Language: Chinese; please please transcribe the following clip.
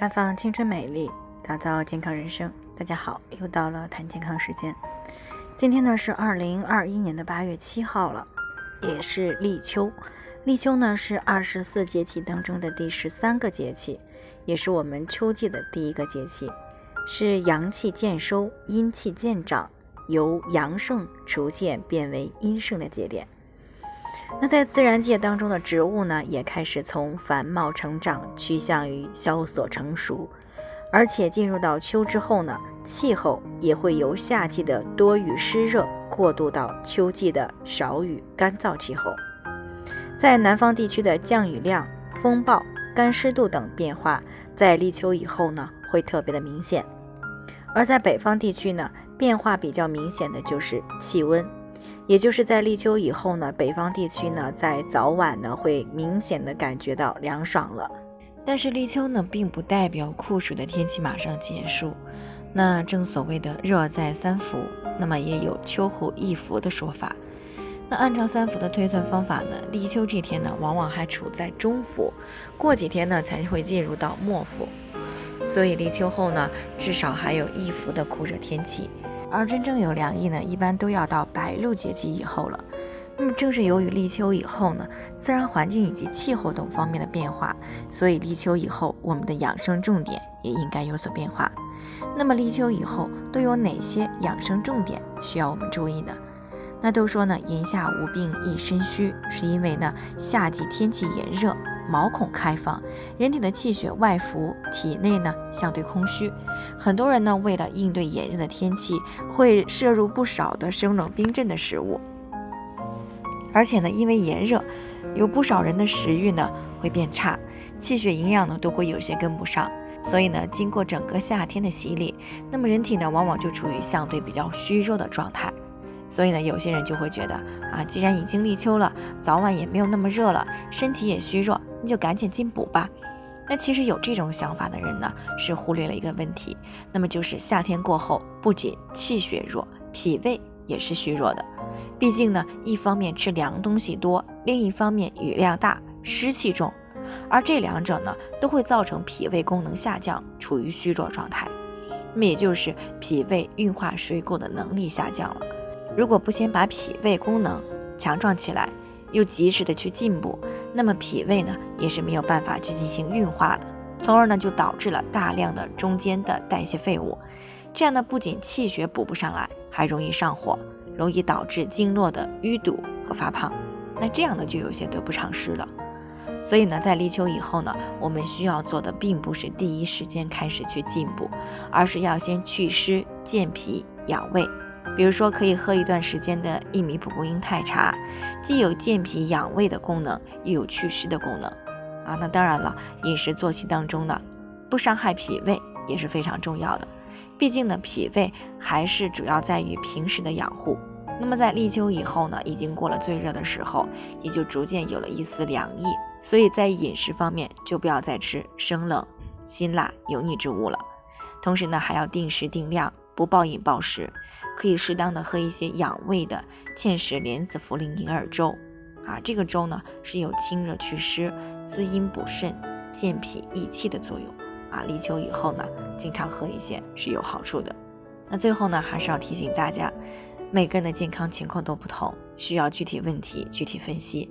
绽放青春美丽，打造健康人生。大家好，又到了谈健康时间。今天呢是二零二一年的八月七号了，也是立秋。立秋呢是二十四节气当中的第十三个节气，也是我们秋季的第一个节气，是阳气渐收、阴气渐长，由阳盛逐渐变为阴盛的节点。那在自然界当中的植物呢，也开始从繁茂成长趋向于萧索成熟，而且进入到秋之后呢，气候也会由夏季的多雨湿热过渡到秋季的少雨干燥气候。在南方地区的降雨量、风暴、干湿度等变化，在立秋以后呢，会特别的明显；而在北方地区呢，变化比较明显的就是气温。也就是在立秋以后呢，北方地区呢，在早晚呢会明显的感觉到凉爽了。但是立秋呢，并不代表酷暑的天气马上结束。那正所谓的热在三伏，那么也有秋后一伏的说法。那按照三伏的推算方法呢，立秋这天呢，往往还处在中伏，过几天呢才会进入到末伏。所以立秋后呢，至少还有一伏的酷热天气。而真正有凉意呢，一般都要到白露节气以后了。那么正是由于立秋以后呢，自然环境以及气候等方面的变化，所以立秋以后我们的养生重点也应该有所变化。那么立秋以后都有哪些养生重点需要我们注意呢？那都说呢，炎夏无病一身虚，是因为呢夏季天气炎热。毛孔开放，人体的气血外浮，体内呢相对空虚。很多人呢为了应对炎热的天气，会摄入不少的生冷冰镇的食物，而且呢因为炎热，有不少人的食欲呢会变差，气血营养呢都会有些跟不上。所以呢经过整个夏天的洗礼，那么人体呢往往就处于相对比较虚弱的状态。所以呢，有些人就会觉得啊，既然已经立秋了，早晚也没有那么热了，身体也虚弱，你就赶紧进补吧。那其实有这种想法的人呢，是忽略了一个问题，那么就是夏天过后，不仅气血弱，脾胃也是虚弱的。毕竟呢，一方面吃凉东西多，另一方面雨量大，湿气重，而这两者呢，都会造成脾胃功能下降，处于虚弱状态。那么也就是脾胃运化水谷的能力下降了。如果不先把脾胃功能强壮起来，又及时的去进补，那么脾胃呢也是没有办法去进行运化的，从而呢就导致了大量的中间的代谢废物。这样呢不仅气血补不上来，还容易上火，容易导致经络的淤堵和发胖。那这样呢就有些得不偿失了。所以呢，在立秋以后呢，我们需要做的并不是第一时间开始去进补，而是要先祛湿、健脾、养胃。比如说，可以喝一段时间的薏米蒲公英太茶，既有健脾养胃的功能，又有祛湿的功能啊。那当然了，饮食作息当中呢，不伤害脾胃也是非常重要的。毕竟呢，脾胃还是主要在于平时的养护。那么在立秋以后呢，已经过了最热的时候，也就逐渐有了一丝凉意。所以在饮食方面，就不要再吃生冷、辛辣、油腻之物了。同时呢，还要定时定量。不暴饮暴食，可以适当的喝一些养胃的芡实莲子茯苓银耳粥啊，这个粥呢是有清热祛湿、滋阴补肾、健脾益气的作用啊。立秋以后呢，经常喝一些是有好处的。那最后呢，还是要提醒大家，每个人的健康情况都不同，需要具体问题具体分析。